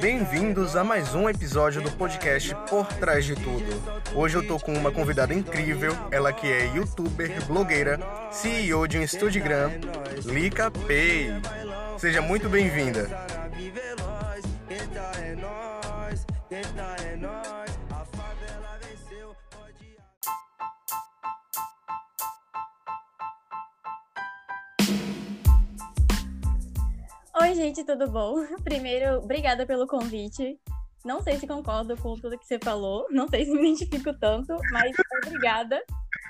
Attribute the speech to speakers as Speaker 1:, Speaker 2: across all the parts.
Speaker 1: Bem-vindos a mais um episódio do podcast Por Trás de Tudo. Hoje eu tô com uma convidada incrível, ela que é youtuber, blogueira, CEO de um Instagram, Lika Pay. Seja muito bem-vinda.
Speaker 2: Gente, tudo bom? Primeiro, obrigada pelo convite. Não sei se concordo com tudo que você falou, não sei se me identifico tanto, mas obrigada.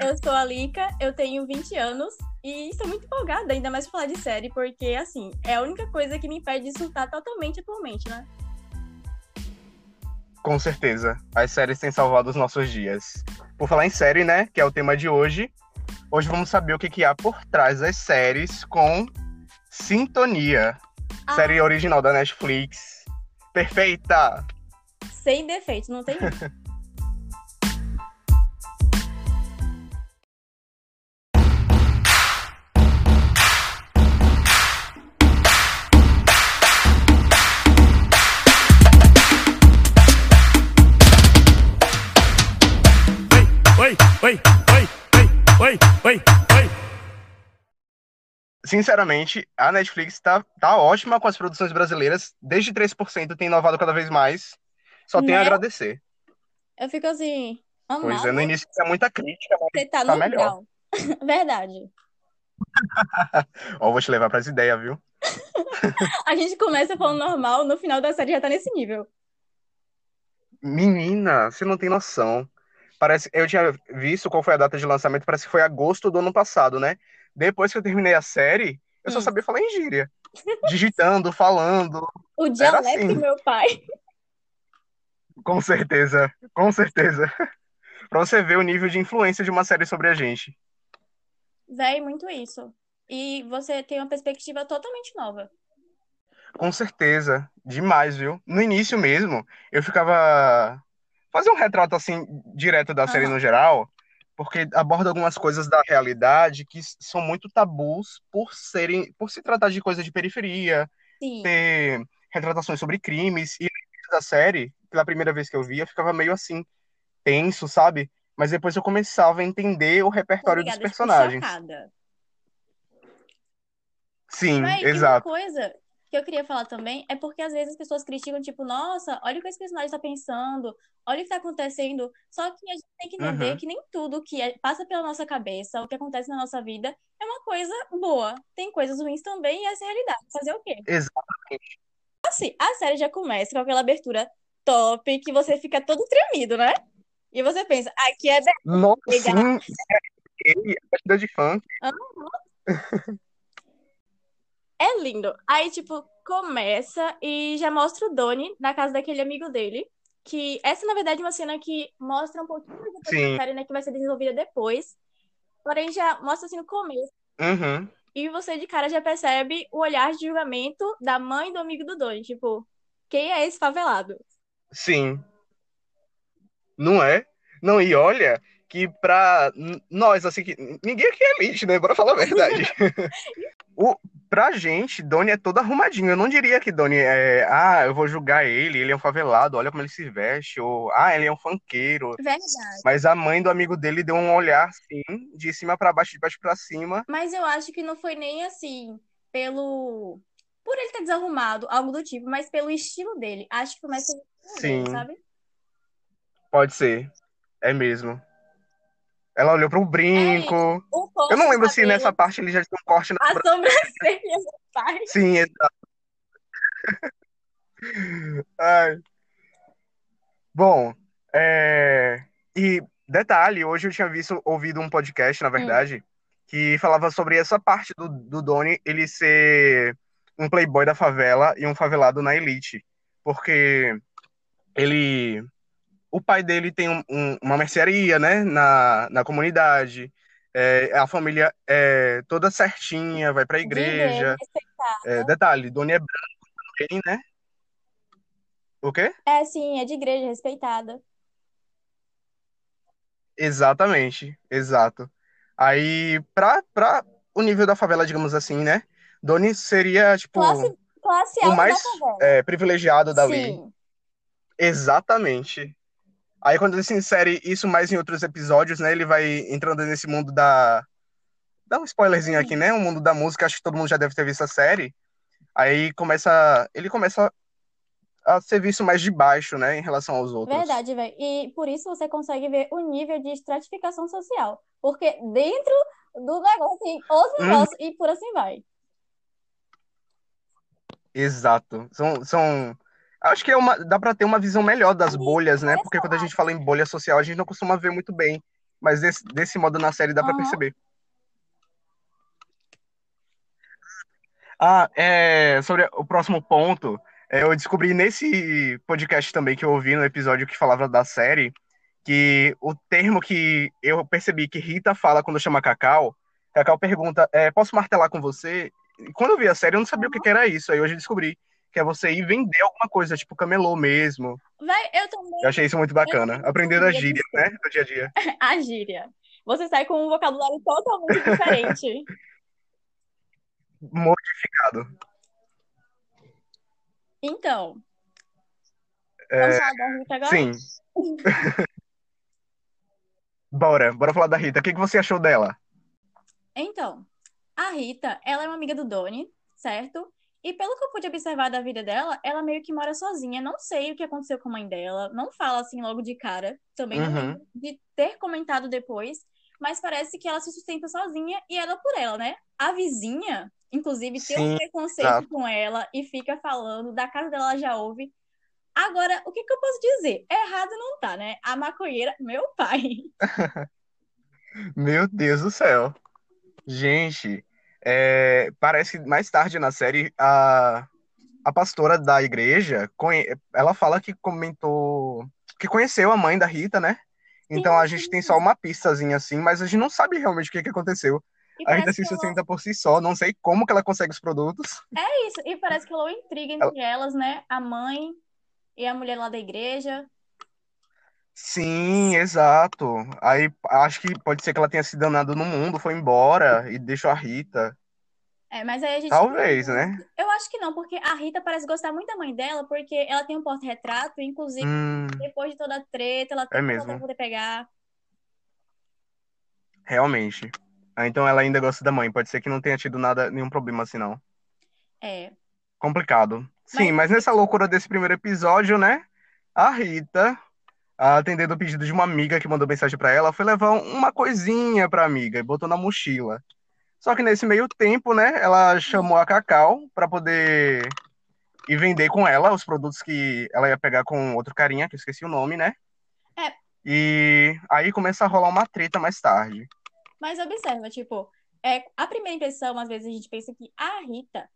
Speaker 2: Eu sou a Lika, eu tenho 20 anos e estou muito empolgada, ainda mais pra falar de série, porque, assim, é a única coisa que me impede de surtar totalmente atualmente, né?
Speaker 1: Com certeza. As séries têm salvado os nossos dias. Por falar em série, né, que é o tema de hoje, hoje vamos saber o que, que há por trás das séries com Sintonia.
Speaker 2: Ah.
Speaker 1: Série original da Netflix. Perfeita!
Speaker 2: Sem defeitos, não tem.
Speaker 3: Oi, oi, oi, oi, oi, oi, oi.
Speaker 1: Sinceramente, a Netflix tá, tá ótima com as produções brasileiras. Desde 3% tem inovado cada vez mais. Só tenho a
Speaker 2: Né?
Speaker 1: agradecer.
Speaker 2: Eu fico assim,
Speaker 1: Pois é, no início tinha muita crítica, mas
Speaker 2: você tá
Speaker 1: tá
Speaker 2: no
Speaker 1: melhor.
Speaker 2: grau. Verdade.
Speaker 1: Ó, vou te levar pras ideias, viu?
Speaker 2: A gente começa falando normal, no final da série já tá nesse nível.
Speaker 1: Menina, você não tem noção. Parece, eu tinha visto qual foi a data de lançamento, parece que foi agosto do ano passado, né? Depois que eu terminei a série, eu só
Speaker 2: Hum.
Speaker 1: sabia falar em gíria. Digitando, falando.
Speaker 2: O dialeto
Speaker 1: assim.
Speaker 2: do meu pai.
Speaker 1: Com certeza, com certeza. Pra você ver o nível de influência de uma série sobre a gente.
Speaker 2: Véi, muito isso. E você tem uma perspectiva totalmente nova.
Speaker 1: Com certeza, demais, viu? No início mesmo, eu ficava. Fazer um retrato assim, direto da série
Speaker 2: Aham.
Speaker 1: no geral, porque aborda algumas coisas da realidade que são muito tabus por serem, por se tratar de coisa de periferia,
Speaker 2: Sim.
Speaker 1: ter retratações sobre crimes. E da série, pela primeira vez que eu via, eu ficava meio assim, tenso, sabe? Mas depois eu começava a entender o repertório dos
Speaker 2: Obrigada, tipo,
Speaker 1: personagens. Sim,
Speaker 2: Véi, e uma
Speaker 1: exato.
Speaker 2: coisa que eu queria falar também é porque às vezes as pessoas criticam, tipo, nossa, olha o que esse personagem tá pensando, olha o que tá acontecendo. Só que a gente tem que entender
Speaker 1: Uhum.
Speaker 2: que nem tudo que é- passa pela nossa cabeça, o que acontece na nossa vida, é uma coisa boa. Tem coisas ruins também e essa é a realidade. Fazer o quê?
Speaker 1: Exatamente.
Speaker 2: Assim, a série já começa com aquela abertura top que você fica todo tremido, né? E você pensa, aqui é
Speaker 1: Nossa,
Speaker 2: Legal.
Speaker 1: sim, a batida de funk.
Speaker 2: É lindo. Aí, tipo, começa e já mostra o Donnie na casa daquele amigo dele. Que essa, na verdade, é uma cena que mostra um pouquinho mais da série, né? Que vai ser desenvolvida depois. Porém, já mostra assim no começo.
Speaker 1: Uhum.
Speaker 2: E você de cara já percebe o olhar de julgamento da mãe do amigo do Donnie. Tipo, quem é esse favelado?
Speaker 1: Sim. Não é? Não, e olha que pra nós, assim, que ninguém aqui é elite, né? Bora falar a verdade. o, pra gente, Doni é todo arrumadinho. Eu não diria que Doni é, ah, eu vou julgar ele, ele é um favelado, olha como ele se veste, ou, ah, ele é um funkeiro.
Speaker 2: Verdade.
Speaker 1: Mas a mãe do amigo dele deu um olhar, assim, de cima pra baixo, de baixo pra cima.
Speaker 2: Mas eu acho que não foi nem assim, pelo. Por ele estar desarrumado, algo do tipo, mas pelo estilo dele. Acho que foi mais pelo
Speaker 1: Sim.
Speaker 2: dele, sabe?
Speaker 1: Pode ser. É mesmo. Ela olhou pro brinco.
Speaker 2: O corte
Speaker 1: Eu não lembro se nessa parte ele já tinha um corte na
Speaker 2: A sobrancelha do pai.
Speaker 1: Sim, exato. Ai. Bom, é... e detalhe, hoje eu tinha visto, ouvido um podcast, na verdade, que falava sobre essa parte do, do Doni ele ser um playboy da favela e um favelado na elite. Porque ele. O pai dele tem um- um- uma mercearia, né, na, na comunidade. É, a família é toda certinha, vai pra
Speaker 2: De igreja, respeitar.
Speaker 1: É, detalhe, Doni é branco também, né? O quê?
Speaker 2: É, sim, é de igreja, respeitada.
Speaker 1: Exatamente, exato. Aí, pra, pra o nível da favela, digamos assim, né? Doni seria, tipo,
Speaker 2: Classe, classe
Speaker 1: o mais
Speaker 2: da
Speaker 1: é, privilegiado dali.
Speaker 2: Sim.
Speaker 1: Exatamente. Aí quando ele se insere isso mais em outros episódios, né? Ele vai entrando nesse mundo da. Dá um spoilerzinho aqui, né? O mundo da música, acho que todo mundo já deve ter visto a série. Aí começa. Ele começa a ser visto mais de baixo, né? Em relação aos outros.
Speaker 2: Verdade, velho. E por isso você consegue ver o nível de estratificação social. Porque dentro do negócio tem outro
Speaker 1: Hum.
Speaker 2: negócio e por assim vai.
Speaker 1: Exato. São, são... Acho que é uma... dá pra ter uma visão melhor das bolhas, né? Porque quando a gente fala em bolha social, a gente não costuma ver muito bem. Mas desse, desse modo na série dá pra
Speaker 2: Aham.
Speaker 1: perceber. Ah, é, sobre o próximo ponto, é, eu descobri nesse podcast também que eu ouvi no episódio que falava da série, que o termo que eu percebi que Rita fala quando chama Cacau, Cacau pergunta, é, posso martelar com você? E quando eu vi a série, eu não sabia o que que era isso, aí hoje eu descobri que é você ir vender alguma coisa, tipo camelô mesmo.
Speaker 2: Vai, eu também.
Speaker 1: Eu achei isso muito bacana. Aprender a gíria, né, do dia a dia.
Speaker 2: A gíria. Você sai com um vocabulário totalmente diferente.
Speaker 1: Modificado.
Speaker 2: Então,
Speaker 1: É,
Speaker 2: vamos falar da Rita agora?
Speaker 1: sim. Bora, bora falar da Rita. O que que você achou dela?
Speaker 2: Então, a Rita, ela é uma amiga do Doni, certo? E pelo que eu pude observar da vida dela, ela meio que mora sozinha. Não sei o que aconteceu com a mãe dela. Não fala assim logo de cara. Também não
Speaker 1: Uhum.
Speaker 2: de ter comentado depois. Mas parece que ela se sustenta sozinha e ela por ela, né? A vizinha, inclusive, tem um
Speaker 1: Sim,
Speaker 2: preconceito
Speaker 1: exato.
Speaker 2: com ela e fica falando. Da casa dela ela já ouve. Agora, o que que eu posso dizer? Errado não tá, né? A maconheira, meu pai.
Speaker 1: Meu Deus do céu. Gente, é, parece que mais tarde na série a, a pastora da igreja, ela fala que comentou que conheceu a mãe da Rita, né? Então
Speaker 2: Sim,
Speaker 1: a gente tem só uma pistazinha assim, mas a gente não sabe realmente o que que aconteceu.
Speaker 2: E
Speaker 1: A Rita se
Speaker 2: que ela-
Speaker 1: sustenta por si só, não sei como que ela consegue os produtos.
Speaker 2: É isso, e parece que rolou intriga entre elas, né? A mãe e a mulher lá da igreja.
Speaker 1: Sim, exato. Aí acho que pode ser que ela tenha se danado no mundo, foi embora e deixou a Rita.
Speaker 2: É, mas aí a gente.
Speaker 1: Talvez, né?
Speaker 2: Eu acho que não, porque a Rita parece gostar muito da mãe dela, porque ela tem um porta-retrato, inclusive,
Speaker 1: Hum,
Speaker 2: depois de toda a treta, ela
Speaker 1: É
Speaker 2: tem
Speaker 1: mesmo.
Speaker 2: pra poder pegar.
Speaker 1: realmente. Ah, então ela ainda gosta da mãe. Pode ser que não tenha tido nada, nenhum problema assim, não.
Speaker 2: É.
Speaker 1: Complicado. Sim,
Speaker 2: Mas-
Speaker 1: mas nessa loucura desse primeiro episódio, né? A Rita, atendendo o pedido de uma amiga que mandou mensagem pra ela, foi levar uma coisinha pra amiga e botou na mochila. Só que nesse meio tempo, né, ela chamou a Cacau pra poder ir vender com ela os produtos que ela ia pegar com outro carinha, que eu esqueci o nome, né?
Speaker 2: É.
Speaker 1: E aí começa a rolar uma treta mais tarde.
Speaker 2: Mas observa, tipo, é, a primeira impressão, às vezes a gente pensa que a Rita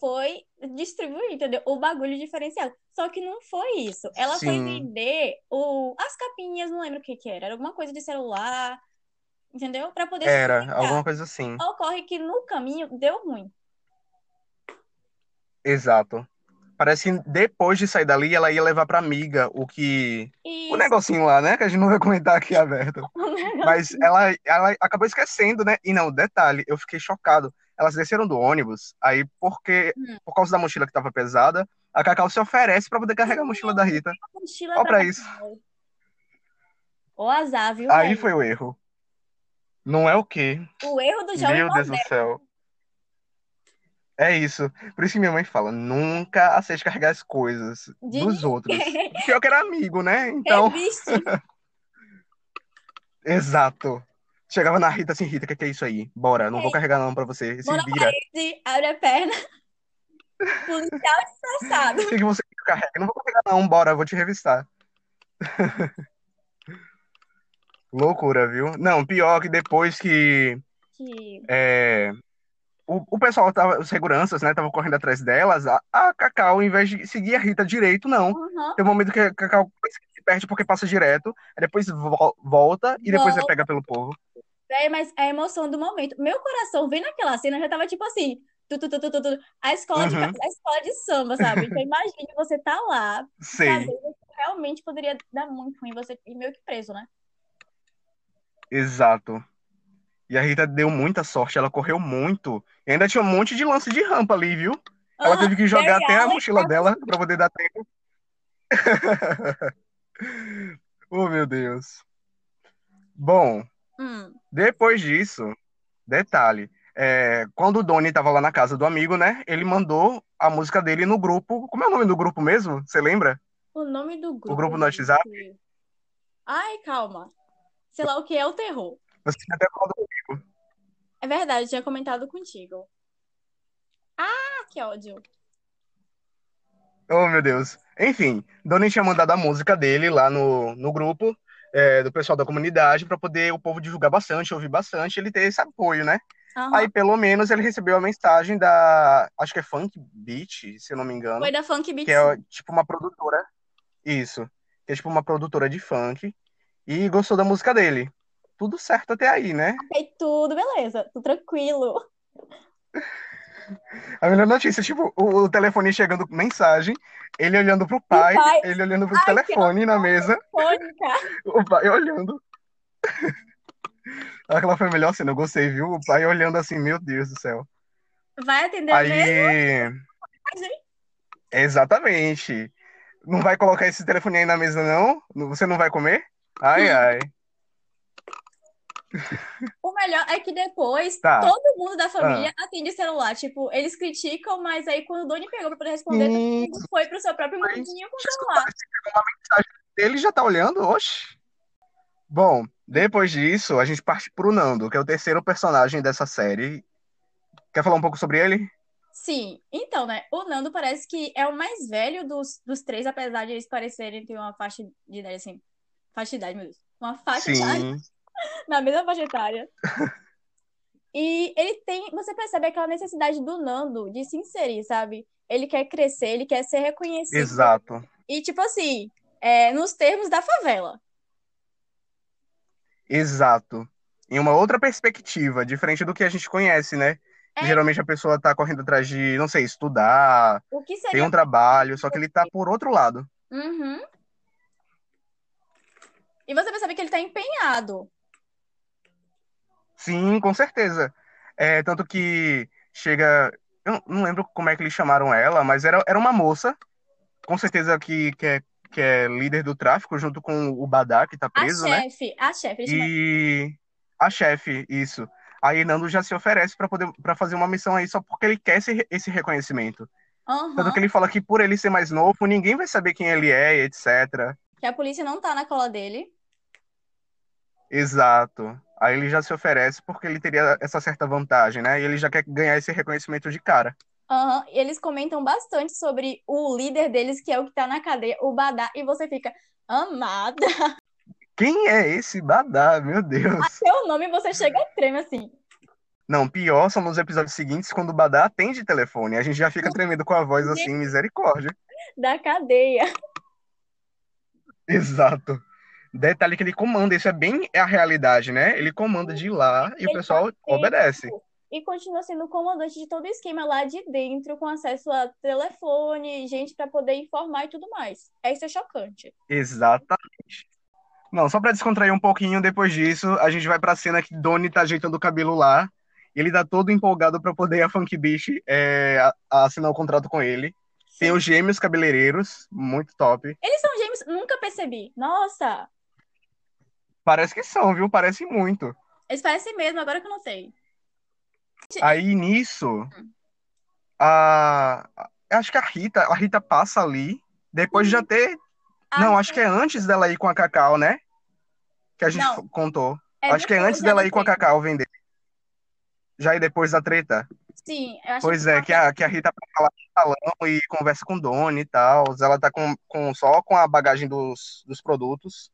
Speaker 2: foi distribuir, entendeu? O bagulho diferenciado. Só que não foi isso. Ela foi
Speaker 1: Sim.
Speaker 2: vender o, as capinhas, não lembro o que que era. Era alguma coisa de celular, entendeu? Pra poder
Speaker 1: Era,
Speaker 2: sustentar.
Speaker 1: alguma coisa assim.
Speaker 2: Ocorre que no caminho deu ruim.
Speaker 1: Exato. Parece que depois de sair dali, ela ia levar pra amiga o que.
Speaker 2: E
Speaker 1: O negocinho lá, né? Que a gente não vai comentar aqui aberto. Mas ela, ela acabou esquecendo, né? E não, detalhe, eu fiquei chocado. Elas desceram do ônibus, aí porque,
Speaker 2: Hum.
Speaker 1: por causa da mochila que tava pesada, a Cacau se oferece pra poder carregar a mochila da Rita.
Speaker 2: mochila
Speaker 1: Ó
Speaker 2: pra
Speaker 1: isso.
Speaker 2: O azar, viu,
Speaker 1: Aí
Speaker 2: velho?
Speaker 1: foi o erro. Não é o quê?
Speaker 2: O erro do jovem
Speaker 1: Meu Deus do céu. É isso. Por isso que minha mãe fala, nunca aceite carregar as coisas
Speaker 2: De
Speaker 1: dos outros. Pior que era amigo, né? Então,
Speaker 2: Reviste.
Speaker 1: exato. Chegava na Rita assim, Rita, o que que é isso aí? Bora, não vou carregar não pra você. Se vira.
Speaker 2: parede, abre a perna. Policial disfarçado.
Speaker 1: O que que você carrega? Não vou carregar não, bora, vou te revistar. Loucura, viu? Não, pior que depois que
Speaker 2: Que...
Speaker 1: é, o, o pessoal tava, os seguranças, né, estavam correndo atrás delas, a, a Cacau, em vez de seguir a Rita direito, não.
Speaker 2: Uhum.
Speaker 1: Tem um momento que a Cacau se perde porque passa direto, aí depois vo- volta e depois
Speaker 2: Volta.
Speaker 1: é pega pelo povo.
Speaker 2: Véi, mas é a emoção do momento. Meu coração, vendo aquela cena, já tava tipo assim. Tu, tu, tu, tu, tu. A escola de,
Speaker 1: Uhum.
Speaker 2: a escola de samba, sabe? Então imagine você tá lá, sabendo que realmente poderia dar muito ruim você ir meio que preso, né?
Speaker 1: Exato. E a Rita deu muita sorte, ela correu muito. E ainda tinha um monte de lance de rampa ali, viu? Ela teve que jogar até a mochila dela pra poder dar tempo. Oh, meu Deus. Bom,
Speaker 2: Hum,
Speaker 1: depois disso, detalhe, é, quando o Doni tava lá na casa do amigo, né? Ele mandou a música dele no grupo. Como é o nome do grupo mesmo? Você lembra?
Speaker 2: o nome do grupo.
Speaker 1: grupo no WhatsApp?
Speaker 2: gente. Ai, calma. Sei lá o que é o terror.
Speaker 1: Você tinha até falado comigo.
Speaker 2: É verdade, tinha comentado contigo. Ah, que ódio.
Speaker 1: Oh, meu Deus. Enfim, Doni tinha mandado a música dele lá no, no grupo é, do pessoal da comunidade pra poder o povo divulgar bastante, ouvir bastante, ele ter esse apoio, né?
Speaker 2: Aham.
Speaker 1: Aí, pelo menos, ele recebeu a mensagem da. Acho que é Funk Beat, se eu não me engano.
Speaker 2: Foi da Funk Beat
Speaker 1: Que é tipo uma produtora. Isso. Que é tipo uma produtora de funk. E gostou da música dele. Tudo certo até aí, né?
Speaker 2: Sim. tudo, beleza. Tudo tranquilo.
Speaker 1: A melhor notícia, tipo, o, o telefone chegando com mensagem, ele olhando pro pai,
Speaker 2: pai.
Speaker 1: ele olhando pro
Speaker 2: Ai,
Speaker 1: telefone na mesa, o pai olhando. Aquela foi a melhor cena, eu gostei, viu? O pai olhando assim, meu Deus do céu.
Speaker 2: Vai atender mesmo?
Speaker 1: Aí. Exatamente. Não vai colocar esse telefone aí na mesa, não? Você não vai comer? Ai, ai.
Speaker 2: O melhor é que depois
Speaker 1: Tá.
Speaker 2: todo mundo da família atende celular. Tipo, eles criticam, mas aí quando o Doni pegou pra poder responder, todo
Speaker 1: Sim.
Speaker 2: mundo foi pro seu próprio mundinho com o celular.
Speaker 1: Ele já tá olhando? Oxe. Bom, depois disso, a gente parte pro Nando, que é o terceiro personagem dessa série. Quer falar um pouco sobre ele?
Speaker 2: Sim, então, né? O Nando parece que é o mais velho dos, dos três, apesar de eles parecerem ter uma faixa de idade, assim. Faixa de idade, meu Deus. Uma faixa de idade
Speaker 1: Sim,
Speaker 2: na mesma faixa etária. E ele tem, você percebe aquela necessidade do Nando de se inserir, sabe? Ele quer crescer, ele quer ser reconhecido.
Speaker 1: exato.
Speaker 2: E, tipo assim, é, nos termos da favela.
Speaker 1: Exato. Em uma outra perspectiva, diferente do que a gente conhece, né?
Speaker 2: É.
Speaker 1: Geralmente a pessoa tá correndo atrás de, não sei, estudar,
Speaker 2: O que
Speaker 1: tem
Speaker 2: seria.
Speaker 1: um trabalho, só que ele tá por outro lado.
Speaker 2: Uhum. E você percebe que ele tá empenhado.
Speaker 1: Sim, com certeza. É, tanto que chega. Eu não lembro como é que eles chamaram ela, mas era, era uma moça, com certeza que, que, é, que é líder do tráfico, junto com o Badá, que tá
Speaker 2: A
Speaker 1: preso, né?
Speaker 2: chefe, a chefe,
Speaker 1: E a chefe, isso. Aí Nando já se oferece pra poder para fazer uma missão aí só porque ele quer esse, esse reconhecimento.
Speaker 2: Aham.
Speaker 1: Tanto que ele fala que por ele ser mais novo, ninguém vai saber quem ele é, etc.
Speaker 2: Que a polícia não tá na cola dele.
Speaker 1: Exato. Aí ele já se oferece porque ele teria essa certa vantagem, né? E ele já quer ganhar esse reconhecimento de cara.
Speaker 2: E eles comentam bastante sobre o líder deles, que é o que tá na cadeia, o Badá, e você fica, amada.
Speaker 1: Quem é esse Badá? Meu Deus.
Speaker 2: Seu nome você chega e treme assim.
Speaker 1: Não, pior são nos episódios seguintes quando o Badá atende telefone. A gente já fica tremendo com a voz assim, misericórdia.
Speaker 2: Da cadeia.
Speaker 1: Exato. Detalhe que ele comanda, isso é bem a realidade, né? Ele comanda de lá e o
Speaker 2: Ele
Speaker 1: pessoal
Speaker 2: tá
Speaker 1: obedece.
Speaker 2: E continua sendo o comandante de todo o esquema lá de dentro, com acesso a telefone, gente pra poder informar e tudo mais. É isso é chocante.
Speaker 1: Exatamente. Não, só pra descontrair um pouquinho, depois disso, a gente vai pra cena que Donnie tá ajeitando o cabelo lá. Ele tá todo empolgado pra poder a Funk Beach é, assinar o contrato com ele. Tem os gêmeos cabeleireiros, muito top.
Speaker 2: Eles são gêmeos? Nunca percebi. Nossa,
Speaker 1: Parece que são, viu? Parece muito.
Speaker 2: eles parecem mesmo, agora que eu não sei.
Speaker 1: Aí nisso, a... acho que a Rita, a Rita passa ali, depois de já ter. Não, acho que é antes dela ir com a Cacau, né? Que a gente
Speaker 2: Não.
Speaker 1: contou.
Speaker 2: É
Speaker 1: acho que é antes dela ir com a. Cacau vender. Já ir depois da treta.
Speaker 2: Sim, eu acho
Speaker 1: Pois
Speaker 2: que
Speaker 1: é, que a, que a Rita tá lá no salão e conversa com o Doni e tal. Ela tá com, com, só com a bagagem dos, dos produtos.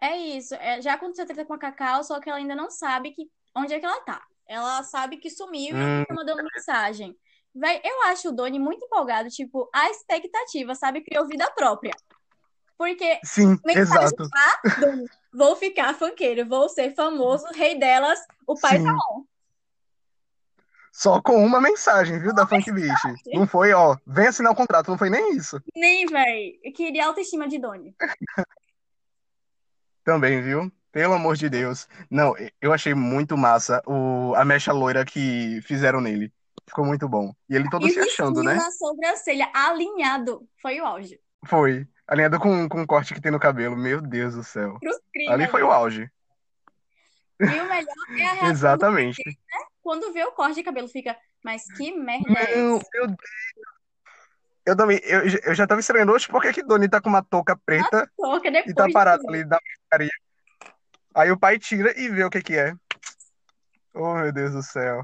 Speaker 2: É isso. É, já aconteceu treta com a Cacau, só que ela ainda não sabe que, onde é que ela tá. Ela sabe que sumiu e
Speaker 1: Hum.
Speaker 2: tá mandando mensagem. Véi, eu acho o Doni muito empolgado, tipo, a expectativa, sabe? Criou vida própria. Porque
Speaker 1: Sim, exato.
Speaker 2: Doni, vou ficar funkeiro, vou ser famoso, rei delas, o pai
Speaker 1: Sim.
Speaker 2: tá on.
Speaker 1: Só com uma mensagem, viu, da Funk Beach. Não foi, ó, vem assinar o contrato, não foi nem isso.
Speaker 2: Nem, véi. Eu queria autoestima de Doni.
Speaker 1: Também, viu? Pelo amor de Deus. Não, eu achei muito massa o, a mecha loira que fizeram nele. Ficou muito bom. E ele todo
Speaker 2: E
Speaker 1: se achando, né?
Speaker 2: na sobrancelha, alinhado. Foi o auge.
Speaker 1: Foi. Alinhado com, com o corte que tem no cabelo. Meu Deus do céu.
Speaker 2: Pros crimes.
Speaker 1: Ali foi o auge.
Speaker 2: E o melhor é a reação
Speaker 1: Exatamente.
Speaker 2: quando vê o corte de cabelo. Fica, mas que merda é
Speaker 1: Não,
Speaker 2: essa?
Speaker 1: meu Deus. Eu também, eu, eu já tava estranhando hoje por que Doni tá com uma touca preta
Speaker 2: Toca
Speaker 1: e tá parado ali na mercearia. Aí o pai tira e vê o que que é. Oh, meu Deus do céu.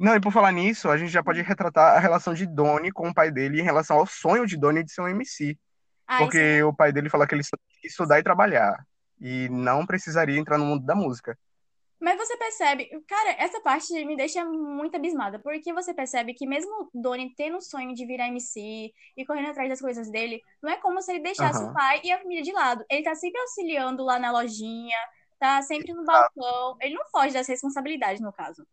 Speaker 1: Não, e por falar nisso, a gente já pode retratar a relação de Doni com o pai dele em relação ao sonho de Doni de ser um MC.
Speaker 2: Ah, isso
Speaker 1: Porque o pai dele fala que ele estudar e trabalhar. E não precisaria entrar no mundo da música.
Speaker 2: Mas você percebe, cara, essa parte me deixa muito abismada, porque você percebe que mesmo o Doni tendo o sonho de virar MC e correndo atrás das coisas dele, não é como se ele deixasse
Speaker 1: Aham.
Speaker 2: o pai e a família de lado. Ele tá sempre auxiliando lá na lojinha, tá sempre no balcão. Ele não foge das responsabilidades, no caso.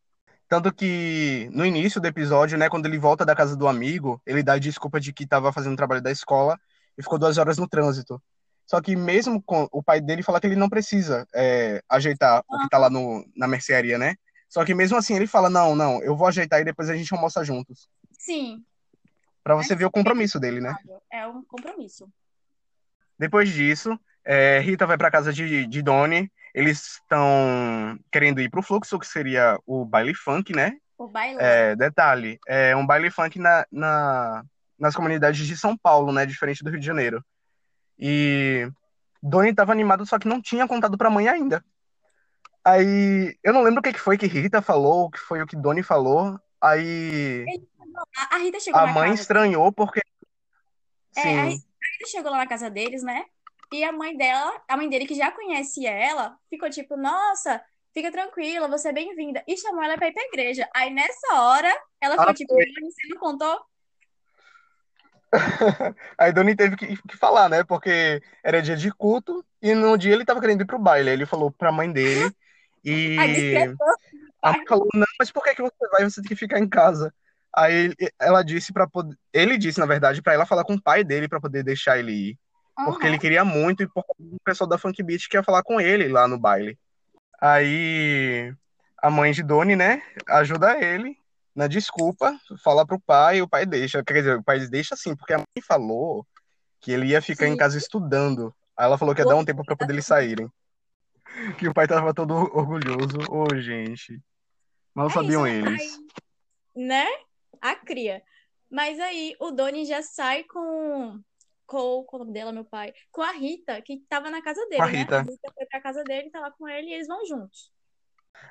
Speaker 1: Tanto que no início do episódio, né, quando ele volta da casa do amigo, ele dá a desculpa de que estava fazendo trabalho da escola e ficou duas horas no trânsito. Só que mesmo com o pai dele fala que ele não precisa é, ajeitar o que tá lá no, na mercearia, né? Só que mesmo assim ele fala, não, não, eu vou ajeitar e depois a gente almoça juntos.
Speaker 2: Sim,
Speaker 1: Pra você ver o compromisso dele, né?
Speaker 2: é um compromisso.
Speaker 1: Depois disso, é, Rita vai pra casa de, de Doni. Eles estão querendo ir pro fluxo, que seria o baile funk, né?
Speaker 2: O bailão.
Speaker 1: É, detalhe, é um baile funk na, na- nas comunidades de São Paulo, né? Diferente do Rio de Janeiro. E Doni estava animado, só que não tinha contado pra mãe ainda. Aí, eu não lembro o que que foi que Rita falou, o que foi o que Doni falou. Aí,
Speaker 2: A, Rita chegou
Speaker 1: a mãe
Speaker 2: casa.
Speaker 1: estranhou porque.
Speaker 2: É,
Speaker 1: Sim,
Speaker 2: a Rita chegou lá na casa deles, né? E a mãe dela, a mãe dele que já conhece ela, ficou tipo, nossa, fica tranquila, você é bem-vinda. E chamou ela pra ir pra igreja. Aí nessa hora, ela ficou
Speaker 1: Ah,
Speaker 2: tipo, "Mãe, você não contou?
Speaker 1: Aí Doni teve que, que falar, né? Porque era dia de culto e no dia ele tava querendo ir pro baile. Aí Ele falou pra mãe dele e a mãe falou: Não, mas por que que você vai? Você tem que ficar em casa. Aí ela disse para poder. Ele disse, na verdade, pra ela falar com o pai dele pra poder deixar ele ir. Porque ele queria muito e por do pessoal da Funk Beat que ia falar com ele lá no baile. Aí a mãe de Doni, né, ajuda ele na desculpa, fala pro pai e o pai deixa. Quer dizer, o pai deixa assim, porque a mãe falou que ele ia ficar em
Speaker 2: Sim.
Speaker 1: casa estudando. Aí ela falou que ia dar um tempo pra poder eles saírem. Que o pai tava todo orgulhoso. Ô, gente. Mal
Speaker 2: É
Speaker 1: sabiam
Speaker 2: isso,
Speaker 1: eles.
Speaker 2: aí, né? A cria. Mas aí o Doni já sai com, com, com o nome dela, meu pai, com a Rita, que tava na casa dele,
Speaker 1: Com a
Speaker 2: né?
Speaker 1: Rita.
Speaker 2: A Rita foi pra casa dele, tá lá com ele e eles vão juntos.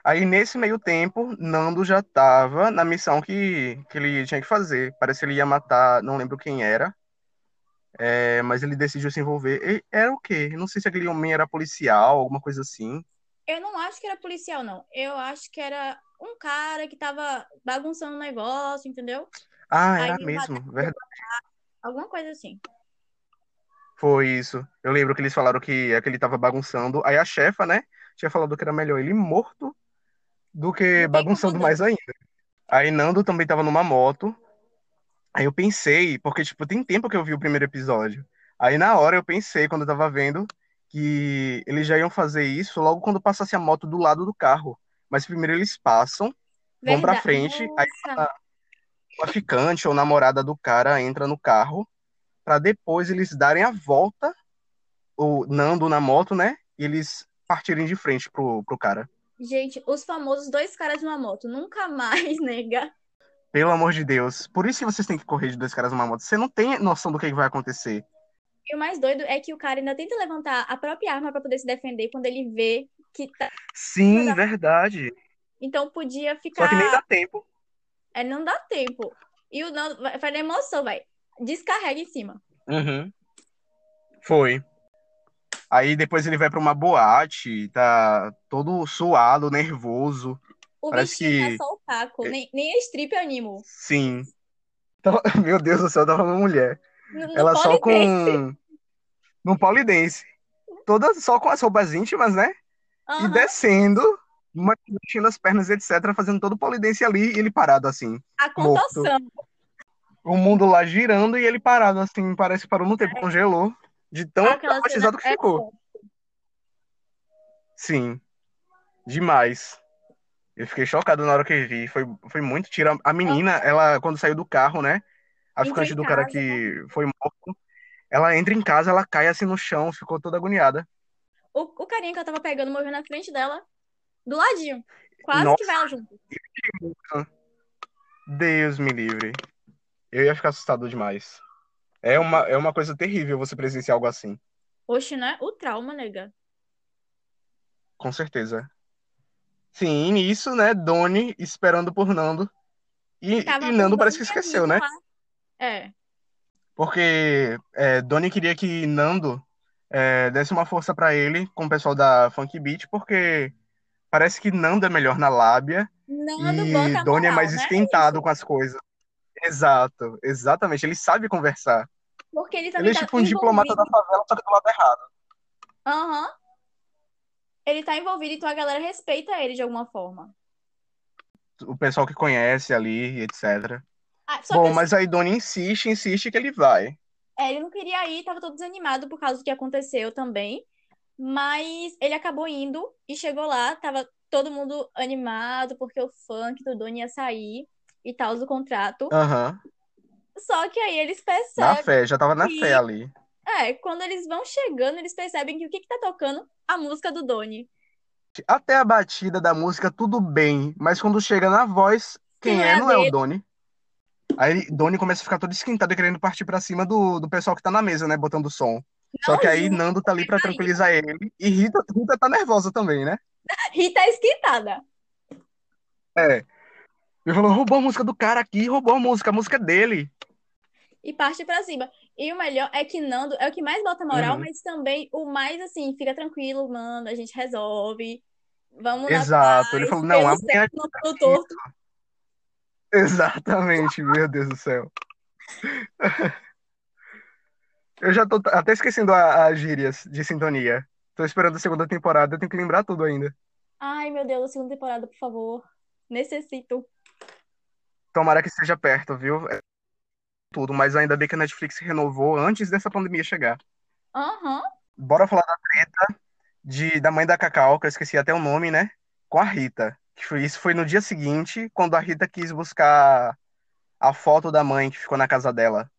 Speaker 1: Aí, nesse meio tempo, Nando já tava na missão que, que ele tinha que fazer. Parece que ele ia matar, não lembro quem era. É, mas ele decidiu se envolver. E era o quê? Não sei se aquele homem era policial, alguma coisa assim.
Speaker 2: Eu não acho que era policial, não. Eu acho que era um cara que tava bagunçando o negócio, entendeu?
Speaker 1: Ah,
Speaker 2: Aí
Speaker 1: era
Speaker 2: ele
Speaker 1: mesmo, verdade.
Speaker 2: Alguma coisa assim.
Speaker 1: Foi isso. Eu lembro que eles falaram que, é que ele tava bagunçando. Aí a chefa, né, tinha falado que era melhor ele morto do que
Speaker 2: Do que
Speaker 1: bagunçando mais ainda. Aí Nando também tava numa moto. Aí eu pensei, porque, tipo, tem tempo que eu vi o primeiro episódio. Aí na hora eu pensei, quando eu tava vendo, que eles já iam fazer isso logo quando passasse a moto do lado do carro. Mas primeiro eles passam, vão pra
Speaker 2: Verdade.
Speaker 1: frente, aí
Speaker 2: Nossa,
Speaker 1: a ficante ou namorada do cara entra no carro, pra depois eles darem a volta, o Nando na moto, né? E eles partirem de frente pro, pro cara.
Speaker 2: gente, os famosos dois caras numa moto. Nunca mais, nega.
Speaker 1: Pelo amor de Deus. Por isso que vocês têm que correr de dois caras numa moto. Você não tem noção do que vai acontecer.
Speaker 2: E o mais doido é que o cara ainda tenta levantar a própria arma pra poder se defender quando ele vê que tá.
Speaker 1: Sim, verdade.
Speaker 2: Então podia
Speaker 1: Só que nem
Speaker 2: ficar.
Speaker 1: dá tempo.
Speaker 2: É, não dá tempo. E o vai, vai na emoção, vai. Descarrega em cima.
Speaker 1: Uhum. Foi. Aí depois ele vai pra uma boate, tá todo suado, nervoso.
Speaker 2: O
Speaker 1: Parece que-
Speaker 2: tá só o taco. Nem, nem a strip animo.
Speaker 1: Sim. Tava- Meu Deus do céu, tava uma mulher.
Speaker 2: Não
Speaker 1: Ela só
Speaker 2: pode
Speaker 1: com. Num polidense. Toda só com as roupas íntimas, né? E
Speaker 2: Aham.
Speaker 1: descendo, mexendo as pernas, etc., fazendo todo o polidense ali e ele parado assim.
Speaker 2: A contorção.
Speaker 1: O mundo lá girando e ele parado assim, parece que parou no tempo, congelou. De tão
Speaker 2: Aquela
Speaker 1: traumatizado que
Speaker 2: é
Speaker 1: ficou.
Speaker 2: bom.
Speaker 1: Sim, demais. Eu fiquei chocado na hora que vi. Foi, foi muito tiro. A menina, ela, quando saiu do carro, né? A ficante do cara que foi morto. Ela entra em casa, ela cai assim no chão, ficou toda agoniada.
Speaker 2: O, o carinha que ela tava pegando morreu na frente dela, do ladinho. Quase
Speaker 1: Nossa.
Speaker 2: que vai ela junto.
Speaker 1: Deus me livre. Eu ia ficar assustado demais. É uma, é uma coisa terrível você presenciar algo assim.
Speaker 2: Oxe, né? O trauma, nega.
Speaker 1: Com certeza. Sim, nisso, né? Doni esperando por Nando. E, e Nando parece que esqueceu, né?
Speaker 2: lá. É.
Speaker 1: Porque é, Doni queria que Nando é, desse uma força pra ele com o pessoal da Funk Beat, porque parece que Nando é melhor na lábia
Speaker 2: Nando
Speaker 1: e Doni é mais
Speaker 2: né?
Speaker 1: esquentado com as coisas. Exato, exatamente. Ele sabe conversar.
Speaker 2: Porque ele
Speaker 1: Ele
Speaker 2: também
Speaker 1: é
Speaker 2: tá
Speaker 1: tipo um diplomata da favela, só que do lado errado.
Speaker 2: Aham. Ele tá envolvido, então a galera respeita ele de alguma forma.
Speaker 1: O pessoal que conhece ali, etc.
Speaker 2: Ah,
Speaker 1: Bom, mas aí Doni insiste, insiste que ele vai.
Speaker 2: é, ele não queria ir, tava todo desanimado por causa do que aconteceu também. Mas ele acabou indo e chegou lá, tava todo mundo animado porque o funk do Doni ia sair e tal do contrato.
Speaker 1: Aham.
Speaker 2: Só que aí eles
Speaker 1: Na
Speaker 2: percebem
Speaker 1: fé, já tava na
Speaker 2: que-
Speaker 1: fé ali.
Speaker 2: É, quando eles vão chegando, eles percebem que o que que tá tocando? A música do Doni.
Speaker 1: Até a batida da música, tudo bem. Mas quando chega na voz, quem
Speaker 2: não
Speaker 1: é,
Speaker 2: é
Speaker 1: não é o. Doni. Aí Doni começa a ficar todo esquentado e querendo partir pra cima do, do pessoal que tá na mesa, né? Botando som. Só
Speaker 2: Não,
Speaker 1: que aí Nando tá ali pra
Speaker 2: Rita-
Speaker 1: tranquilizar ele. E Rita, Rita tá nervosa também, né?
Speaker 2: Rita é esquentada.
Speaker 1: É. Ele falou, roubou a música do cara aqui, roubou a música, a música é dele.
Speaker 2: E parte pra cima. E o melhor é que Nando é o que mais bota moral,
Speaker 1: Uhum.
Speaker 2: mas também o mais assim, fica tranquilo, mano, a gente resolve. Vamos na
Speaker 1: Exato. Ele falou, não, amanhã.
Speaker 2: não pelo torto.
Speaker 1: Exatamente, meu Deus do céu. Eu já tô até esquecendo a- as gírias de sintonia. Tô esperando a segunda temporada, eu tenho que lembrar tudo ainda.
Speaker 2: Ai, meu Deus, a segunda temporada, por favor. Necessito.
Speaker 1: Tomara que esteja perto, viu? É tudo, mas ainda bem que a Netflix renovou antes dessa pandemia chegar.
Speaker 2: Aham.
Speaker 1: Bora falar da treta de, da mãe da Cacau, que eu esqueci até o nome, né? Com a Rita. Isso foi no dia seguinte, quando a Rita quis buscar a foto da mãe que ficou na casa dela.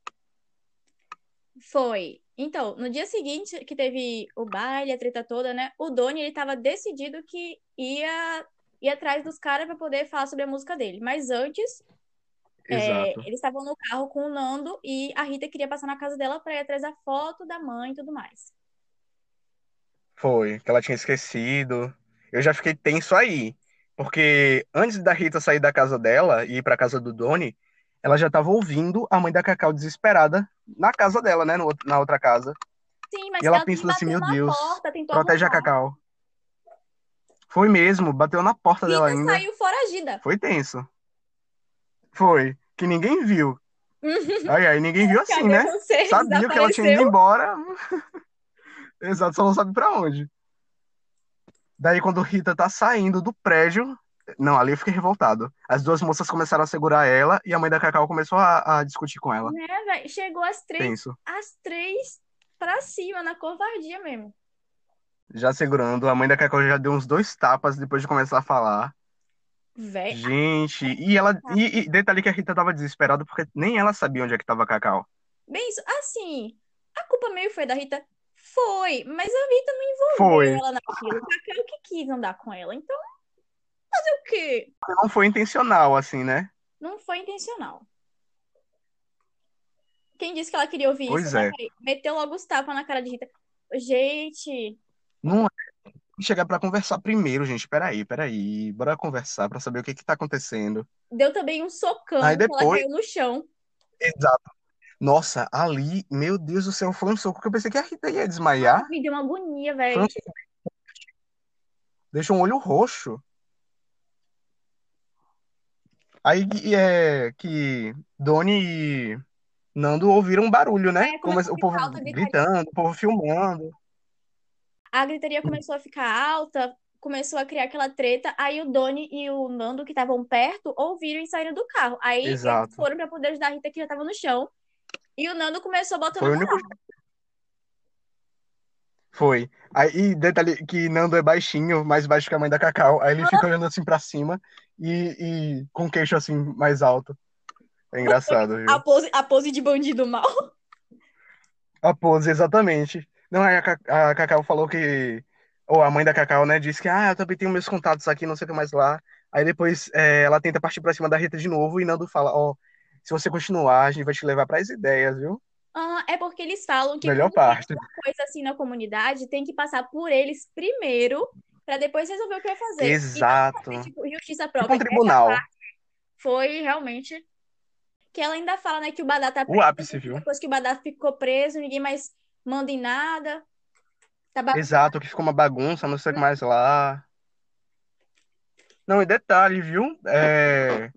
Speaker 2: Foi. Então, no dia seguinte que teve o baile, a treta toda, né? O Doni, ele tava decidido que ia ir atrás dos caras pra poder falar sobre a música dele. Mas antes, é, eles estavam no carro com o Nando e a Rita queria passar na casa dela pra ir atrás da foto da mãe e tudo mais.
Speaker 1: Foi, que ela tinha esquecido. Eu já fiquei tenso aí. Porque antes da Rita sair da casa dela e ir pra casa do Doni, ela já tava ouvindo a mãe da Cacau desesperada na casa dela, né? no na outra casa.
Speaker 2: Sim, mas
Speaker 1: E ela
Speaker 2: ela
Speaker 1: pensou assim, meu Deus,
Speaker 2: porta,
Speaker 1: protege a
Speaker 2: arrombar.
Speaker 1: Cacau. Foi mesmo, bateu na porta dela
Speaker 2: Rita
Speaker 1: ainda.
Speaker 2: saiu foragida.
Speaker 1: Foi tenso. Foi, que ninguém viu. Ai, ai, ninguém viu assim,
Speaker 2: Cadê
Speaker 1: né?
Speaker 2: você?
Speaker 1: Sabia que ela tinha ido embora. Exato, só não sabe pra onde. Daí, quando Rita tá saindo do prédio. Não, ali eu fiquei revoltado. As duas moças começaram a segurar ela e a mãe da Cacau começou a, a discutir com ela.
Speaker 2: Né, velho? Chegou às três,
Speaker 1: Tenso.
Speaker 2: às três pra cima, na covardia mesmo.
Speaker 1: Já segurando, a mãe da Cacau já deu uns dois tapas depois de começar a falar.
Speaker 2: Véi,
Speaker 1: Gente, e ela. E, e detalhe que a Rita tava desesperada porque nem ela sabia onde é que tava a Cacau.
Speaker 2: bem isso. Assim, a culpa meio foi da Rita? Foi, mas a Rita não envolveu
Speaker 1: Foi.
Speaker 2: ela naquilo. O Cacau que quis andar com ela. Então, fazer o quê?
Speaker 1: Não foi intencional, assim, né?
Speaker 2: Não foi intencional. Quem disse que ela queria ouvir
Speaker 1: Pois
Speaker 2: isso,
Speaker 1: é.
Speaker 2: Meteu logo os tapas na cara de Rita. Gente,
Speaker 1: Não é chegar pra conversar primeiro, gente. Peraí, peraí. Bora conversar pra saber o que que tá acontecendo.
Speaker 2: deu também um socão
Speaker 1: Aí
Speaker 2: que ela
Speaker 1: depois.
Speaker 2: caiu no chão.
Speaker 1: Exato. Nossa, ali, meu Deus do céu, foi um soco que eu pensei que a Rita ia desmaiar.
Speaker 2: Me deu uma agonia, velho.
Speaker 1: um. Deixou um olho roxo. Aí é que Doni e Nando ouviram um barulho, né?
Speaker 2: É, começou a
Speaker 1: O povo
Speaker 2: gritaria.
Speaker 1: gritando, o povo filmando.
Speaker 2: A gritaria começou a ficar alta, começou a criar aquela treta. Aí o Doni e o Nando, que estavam perto, ouviram e saíram do carro. Aí
Speaker 1: Exato.
Speaker 2: foram pra poder ajudar a Rita, que já tava no chão. E o Nando começou botando
Speaker 1: Foi o único. Foi. Aí, detalhe que Nando é baixinho, mais baixo que a mãe da Cacau. Aí ele fica olhando assim pra cima e, e com o queixo assim mais alto. É engraçado, viu?
Speaker 2: A pose, a pose de bandido mal.
Speaker 1: A pose, exatamente. Não, aí a, a Cacau falou que. Ou a mãe da Cacau, né, disse que, ah, eu também tenho meus contatos aqui, não sei o que mais lá. Aí depois é, ela tenta partir pra cima da Rita de novo e Nando fala, ó, se você continuar, a gente vai te levar pras ideias, viu?
Speaker 2: Ah, é porque eles falam que
Speaker 1: Melhor parte.
Speaker 2: coisa assim na comunidade, tem que passar por eles primeiro, pra depois resolver o que vai fazer. E não
Speaker 1: Exato.
Speaker 2: fazer, tipo, justiça
Speaker 1: Tipo um
Speaker 2: própria.
Speaker 1: Tribunal.
Speaker 2: foi realmente. Que ela ainda fala, né, que o Badá tá
Speaker 1: O
Speaker 2: preso.
Speaker 1: ápice, viu?
Speaker 2: Depois que o Badá ficou preso, ninguém mais manda em nada. Tá
Speaker 1: Exato, que ficou uma bagunça, não sei o que mais lá. Não, e detalhe, viu? É,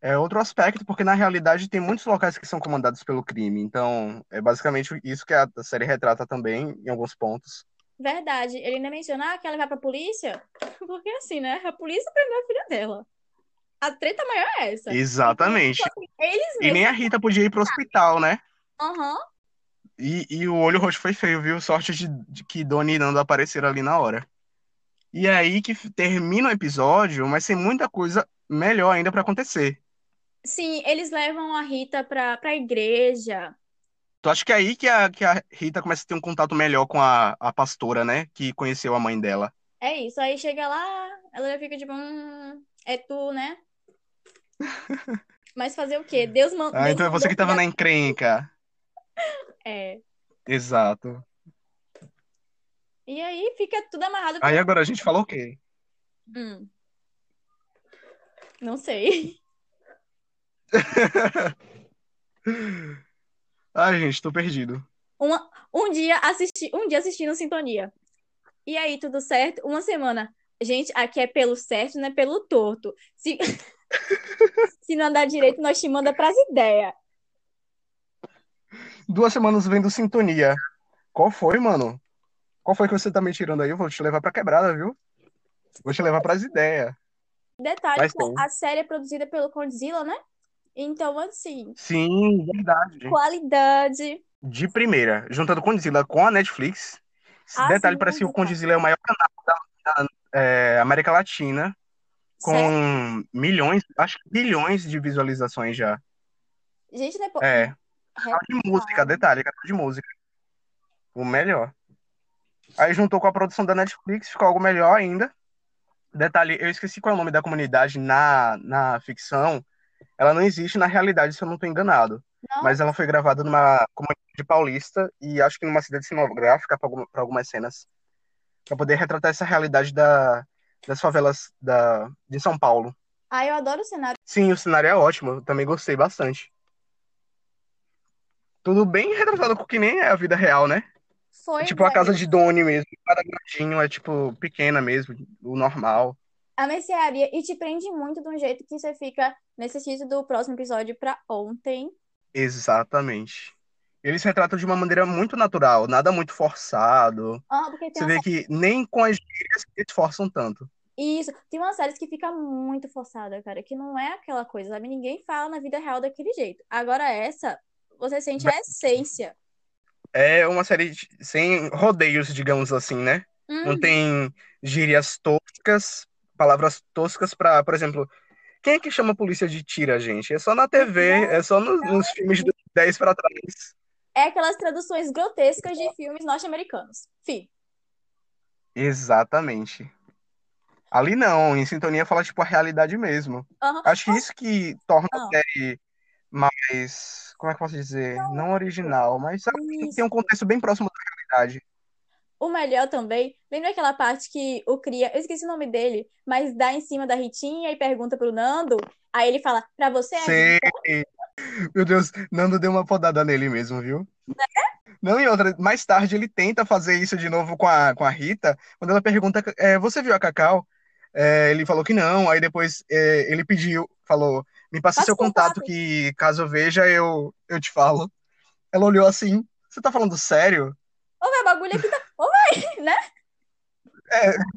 Speaker 1: é outro aspecto, porque na realidade tem muitos locais que são comandados pelo crime. Então, é basicamente isso que a série retrata também, em alguns pontos.
Speaker 2: Verdade. Ele ainda menciona ah, quer levar pra polícia? Porque assim, né? A polícia prendeu a filha dela. A treta maior é essa.
Speaker 1: Exatamente.
Speaker 2: Eles
Speaker 1: E nem a Rita podia ir pro hospital, né?
Speaker 2: Aham.
Speaker 1: E, e o olho roxo foi feio, viu? Sorte de, de que Dona e Nando apareceram ali na hora. E é aí que termina o episódio, mas tem muita coisa melhor ainda pra acontecer.
Speaker 2: Sim, eles levam a Rita pra, pra igreja.
Speaker 1: Tu acha que é aí que a, que a Rita começa a ter um contato melhor com a, a pastora, né? Que conheceu a mãe dela.
Speaker 2: É isso. Aí chega lá, ela já fica tipo, hum, é tu, né? Mas fazer o quê? Deus, man...
Speaker 1: Ah,
Speaker 2: Deus
Speaker 1: então é você
Speaker 2: mandou
Speaker 1: que tava na encrenca.
Speaker 2: É.
Speaker 1: Exato.
Speaker 2: E aí fica tudo amarrado.
Speaker 1: Aí agora a gente falou o quê?
Speaker 2: Hum. Não sei.
Speaker 1: Ai, gente, tô perdido.
Speaker 2: Uma, um dia assisti, um dia assistindo Sintonia. E aí, tudo certo? Uma semana. Gente, aqui é pelo certo, não é pelo torto. Se, Se não andar direito, nós te manda pras ideias.
Speaker 1: Duas semanas vendo sintonia. Qual foi, mano? Qual foi que você tá me tirando aí? Eu vou te levar pra quebrada, viu? Vou te levar pras ideias.
Speaker 2: Detalhe,
Speaker 1: Mas
Speaker 2: a série é produzida pelo Condzilla, né? Então, assim,
Speaker 1: Sim, verdade.
Speaker 2: qualidade.
Speaker 1: De primeira, juntando Condzilla com a Netflix.
Speaker 2: As
Speaker 1: detalhe, parece que o. Condzilla é o maior canal da, da, é, América Latina, com
Speaker 2: Sério?
Speaker 1: milhões, acho que bilhões de visualizações já.
Speaker 2: Gente, né?
Speaker 1: É, canal de música, detalhe, canal de música. O melhor. Aí juntou com a produção da Netflix, ficou algo melhor ainda. Detalhe, eu esqueci qual é o nome da comunidade na, na ficção. Ela não existe na realidade, se eu não estou enganado.
Speaker 2: Não,
Speaker 1: Mas ela foi gravada numa comunidade paulista e acho que numa cidade cenográfica para algumas cenas. Para poder retratar essa realidade da, das favelas da, de São Paulo.
Speaker 2: ah, eu adoro o cenário.
Speaker 1: Sim, o cenário é ótimo, eu também gostei bastante. Tudo bem retratado com que nem é a vida real, né?
Speaker 2: Foi,
Speaker 1: É tipo a casa de Doni mesmo. Cada gradinho é tipo pequena mesmo, o normal.
Speaker 2: A mercearia. E te prende muito de um jeito que você fica necessito do próximo episódio pra ontem.
Speaker 1: Exatamente. Eles retratam de uma maneira muito natural, nada muito forçado.
Speaker 2: Ah,
Speaker 1: Você
Speaker 2: uma
Speaker 1: vê que nem com as gírias eles forçam tanto.
Speaker 2: Isso, tem umas séries que fica muito forçada, cara, que não é aquela coisa, sabe? Ninguém fala na vida real daquele jeito. Agora essa, você sente a essência.
Speaker 1: É uma série de- sem rodeios, digamos assim, né? Não
Speaker 2: Uhum.
Speaker 1: tem gírias toscas, palavras toscas pra, por exemplo, quem é que chama a polícia de tira, gente? É só na TV, é só no- nos filmes de 10 pra trás.
Speaker 2: É aquelas traduções grotescas de filmes norte-americanos. Fi.
Speaker 1: Exatamente. Ali não, em sintonia fala tipo a realidade mesmo.
Speaker 2: Aham.
Speaker 1: Acho que isso que torna a
Speaker 2: Ah.
Speaker 1: série mais, como é que eu posso dizer? Não original, mas sabe,
Speaker 2: Isso.
Speaker 1: tem um contexto bem próximo da realidade.
Speaker 2: O melhor também, lembra aquela parte que o Cria, eu esqueci o nome dele, mas dá em cima da Ritinha e pergunta pro Nando, aí ele fala, pra você é
Speaker 1: Sei. Meu Deus, Nando deu uma podada nele mesmo, viu? Não, e outra, mais tarde ele tenta fazer isso de novo com a, com a Rita, quando ela pergunta, é, você viu a Cacau? É, ele falou que não, aí depois é, ele pediu, falou, me passa
Speaker 2: Passa
Speaker 1: seu
Speaker 2: contato.
Speaker 1: contato que caso eu veja eu, eu te falo. Ela olhou assim, você tá falando sério?
Speaker 2: Ô, velho, o bagulho aqui tá. Ô, velho, né?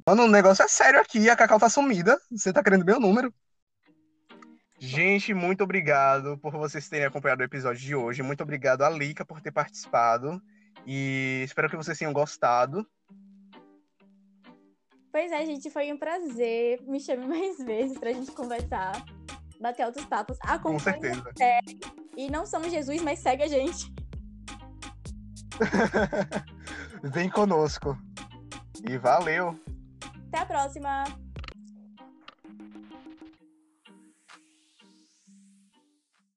Speaker 1: Mano, o negócio é sério aqui, a Cacau tá sumida, você tá querendo meu número? Gente, muito obrigado por vocês terem acompanhado o episódio de hoje. Muito obrigado a Lika por ter participado. E espero que vocês tenham gostado.
Speaker 2: Pois é, gente, foi um prazer. Me chame mais vezes pra gente conversar, bater altos papos.
Speaker 1: Com
Speaker 2: Acompanhe
Speaker 1: certeza.
Speaker 2: e não somos Jesus, mas segue a gente.
Speaker 1: Vem conosco. E valeu!
Speaker 2: Até a próxima!